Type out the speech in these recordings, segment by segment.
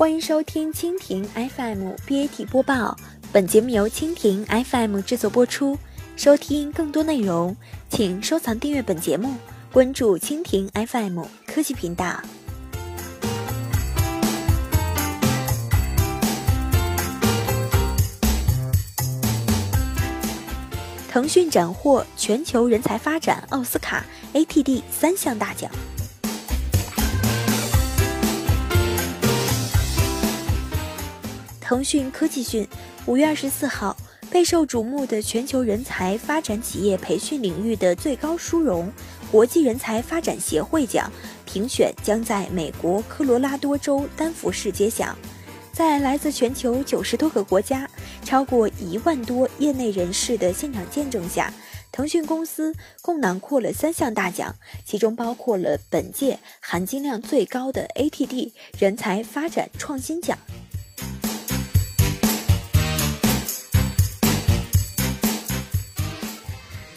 欢迎收听蜻蜓 FM BAT 播报，本节目由蜻蜓 FM 制作播出。收听更多内容，请收藏订阅本节目，关注蜻蜓 FM 科技频道。腾讯斩获全球人才发展奥斯卡 ATD 三项大奖。腾讯科技讯，五月二十四号，备受瞩目的全球人才发展企业培训领域的最高殊荣——国际人才发展协会奖评选将在美国科罗拉多州丹佛市揭晓。在来自全球九十多个国家、超过一万多业内人士的现场见证下，腾讯公司共囊括了三项大奖，其中包括了本届含金量最高的 ATD 人才发展创新奖。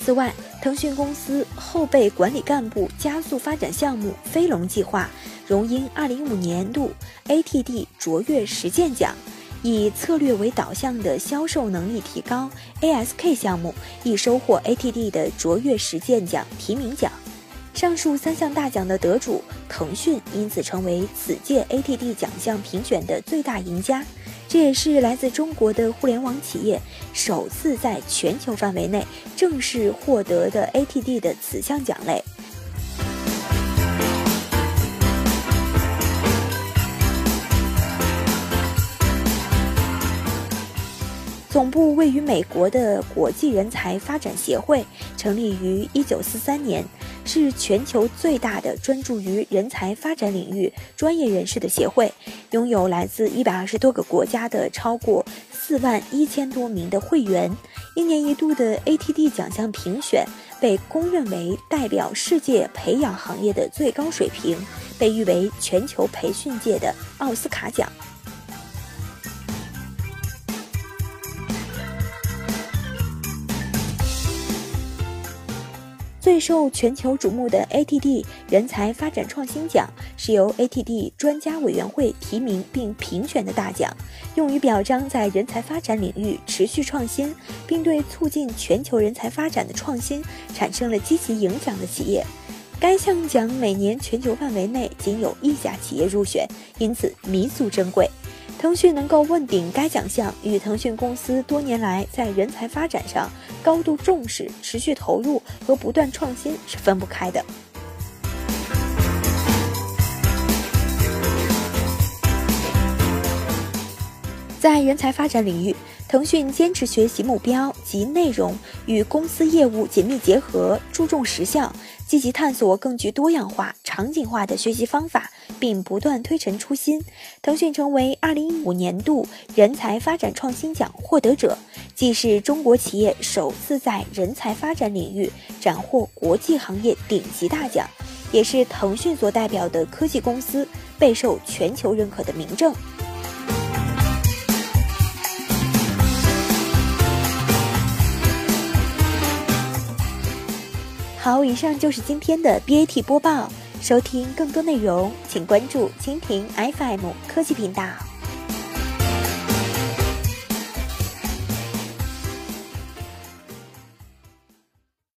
此外，腾讯公司后备管理干部加速发展项目“飞龙计划”荣膺2015年度 ATD 卓越实践奖，以策略为导向的销售能力提高 ASK 项目亦收获 ATD 的卓越实践奖提名奖。上述三项大奖的得主，腾讯因此成为此届 ATD 奖项评选的最大赢家。这也是来自中国的互联网企业首次在全球范围内正式获得的 ATD 的此项奖类。总部位于美国的国际人才发展协会成立于1943年，是全球最大的专注于人才发展领域专业人士的协会，拥有来自120多个国家的超过4万一千多名的会员。一年一度的 ATD 奖项评选被公认为代表世界培养行业的最高水平，被誉为全球培训界的奥斯卡奖。最受全球瞩目的 ATD 人才发展创新奖是由 ATD 专家委员会提名并评选的大奖，用于表彰在人才发展领域持续创新，并对促进全球人才发展的创新产生了积极影响的企业。该项奖每年全球范围内仅有一家企业入选，因此弥足珍贵。腾讯能够问鼎该奖项，与腾讯公司多年来在人才发展上高度重视、持续投入和不断创新是分不开的。在人才发展领域，腾讯坚持学习目标及内容与公司业务紧密结合，注重实效，积极探索更具多样化、场景化的学习方法，并不断推陈出新。腾讯成为2015年度人才发展创新奖获得者，既是中国企业首次在人才发展领域斩获国际行业顶级大奖，也是腾讯所代表的科技公司备受全球认可的明证。好，以上就是今天的 BAT 播报。收听更多内容，请关注蜻蜓 FM 科技频道。